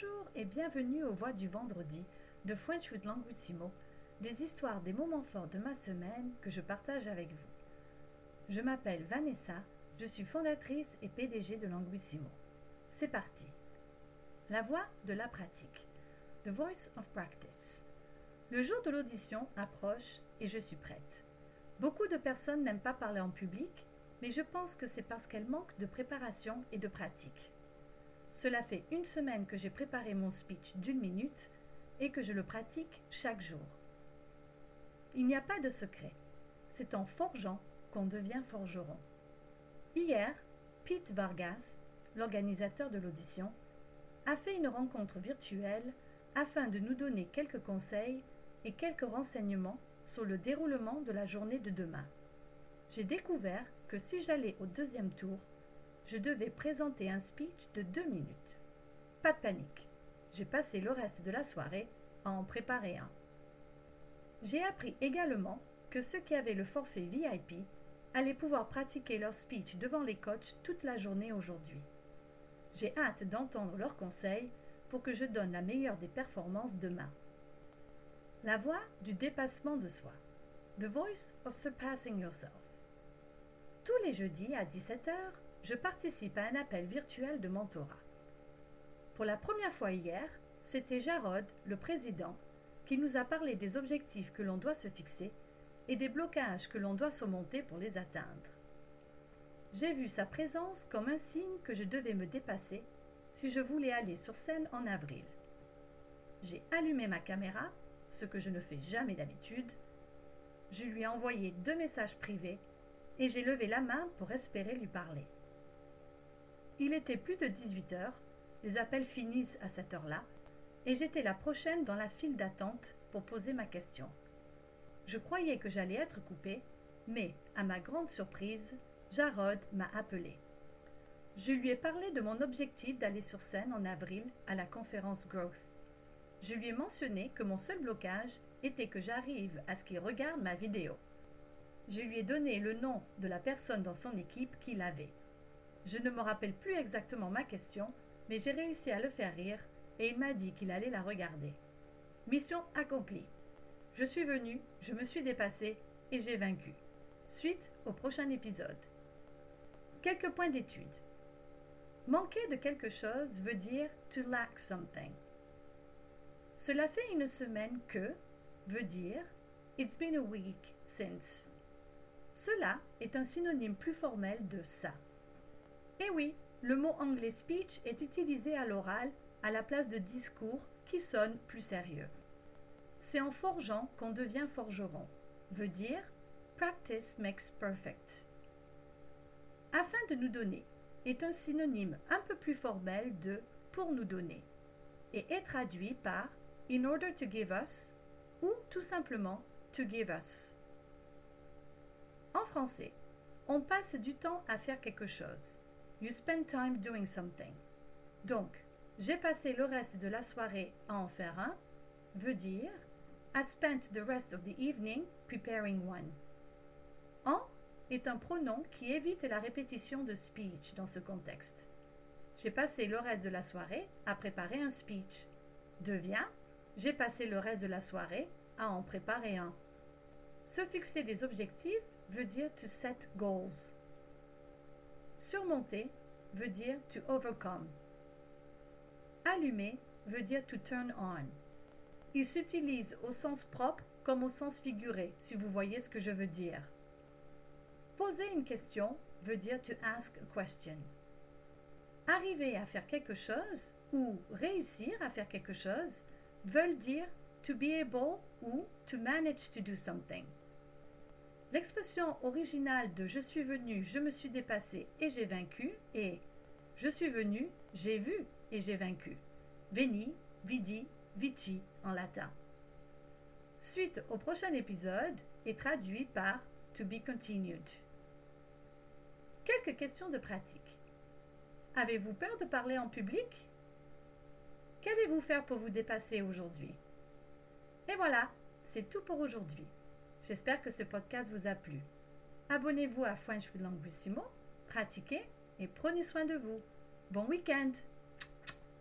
Bonjour et bienvenue aux Voix du Vendredi de French with Languissimo, des histoires des moments forts de ma semaine que je partage avec vous. Je m'appelle Vanessa, je suis fondatrice et PDG de Languissimo. C'est parti. La voix de la pratique. The Voice of Practice. Le jour de l'audition approche et je suis prête. Beaucoup de personnes n'aiment pas parler en public, mais je pense que c'est parce qu'elles manquent de préparation et de pratique. Cela fait une semaine que j'ai préparé mon speech d'une minute et que je le pratique chaque jour. Il n'y a pas de secret. C'est en forgeant qu'on devient forgeron. Hier, Pete Vargas, l'organisateur de l'audition, a fait une rencontre virtuelle afin de nous donner quelques conseils et quelques renseignements sur le déroulement de la journée de demain. J'ai découvert que si j'allais au deuxième tour, je devais présenter un speech de deux minutes. Pas de panique. J'ai passé le reste de la soirée à en préparer un. J'ai appris également que ceux qui avaient le forfait VIP allaient pouvoir pratiquer leur speech devant les coachs toute la journée aujourd'hui. J'ai hâte d'entendre leurs conseils pour que je donne la meilleure des performances demain. La voix du dépassement de soi. The Voice of Surpassing Yourself. Tous les jeudis à 17h, je participe à un appel virtuel de mentorat. Pour la première fois hier, c'était Jarod, le président, qui nous a parlé des objectifs que l'on doit se fixer et des blocages que l'on doit surmonter pour les atteindre. J'ai vu sa présence comme un signe que je devais me dépasser si je voulais aller sur scène en avril. J'ai allumé ma caméra, ce que je ne fais jamais d'habitude. Je lui ai envoyé deux messages privés et j'ai levé la main pour espérer lui parler. Il était plus de 18 heures, les appels finissent à cette heure-là, et j'étais la prochaine dans la file d'attente pour poser ma question. Je croyais que j'allais être coupée, mais, à ma grande surprise, Jarod m'a appelé. Je lui ai parlé de mon objectif d'aller sur scène en avril à la conférence Growth. Je lui ai mentionné que mon seul blocage était que j'arrive à ce qu'il regarde ma vidéo. Je lui ai donné le nom de la personne dans son équipe qui l'avait. Je ne me rappelle plus exactement ma question, mais j'ai réussi à le faire rire et il m'a dit qu'il allait la regarder. Mission accomplie. Je suis venu, je me suis dépassé et j'ai vaincu. Suite au prochain épisode. Quelques points d'étude. Manquer de quelque chose veut dire to lack something. Cela fait une semaine que veut dire It's been a week since. Cela est un synonyme plus formel de ça. Eh oui, le mot anglais speech est utilisé à l'oral à la place de discours qui sonne plus sérieux. C'est en forgeant qu'on devient forgeron, veut dire practice makes perfect. Afin de nous donner est un synonyme un peu plus formel de pour nous donner et est traduit par in order to give us ou tout simplement to give us. En français, on passe du temps à faire quelque chose. You spend time doing something. Donc, j'ai passé le reste de la soirée à en faire un veut dire I spent the rest of the evening preparing one. En est un pronom qui évite la répétition de speech dans ce contexte. J'ai passé le reste de la soirée à préparer un speech. Devient j'ai passé le reste de la soirée à en préparer un. Se fixer des objectifs veut dire to set goals. Surmonter veut dire to overcome. Allumer veut dire to turn on. Il s'utilise au sens propre comme au sens figuré, si vous voyez ce que je veux dire. Poser une question veut dire to ask a question. Arriver à faire quelque chose ou réussir à faire quelque chose veulent dire to be able ou to manage to do something. L'expression originale de je suis venu, je me suis dépassé et j'ai vaincu est je suis venu, j'ai vu et j'ai vaincu. Veni, vidi, vici en latin. Suite au prochain épisode est traduit par to be continued. Quelques questions de pratique. Avez-vous peur de parler en public? Qu'allez-vous faire pour vous dépasser aujourd'hui? Et voilà, c'est tout pour aujourd'hui. J'espère que ce podcast vous a plu. Abonnez-vous à French with Languissimo, pratiquez et prenez soin de vous. Bon week-end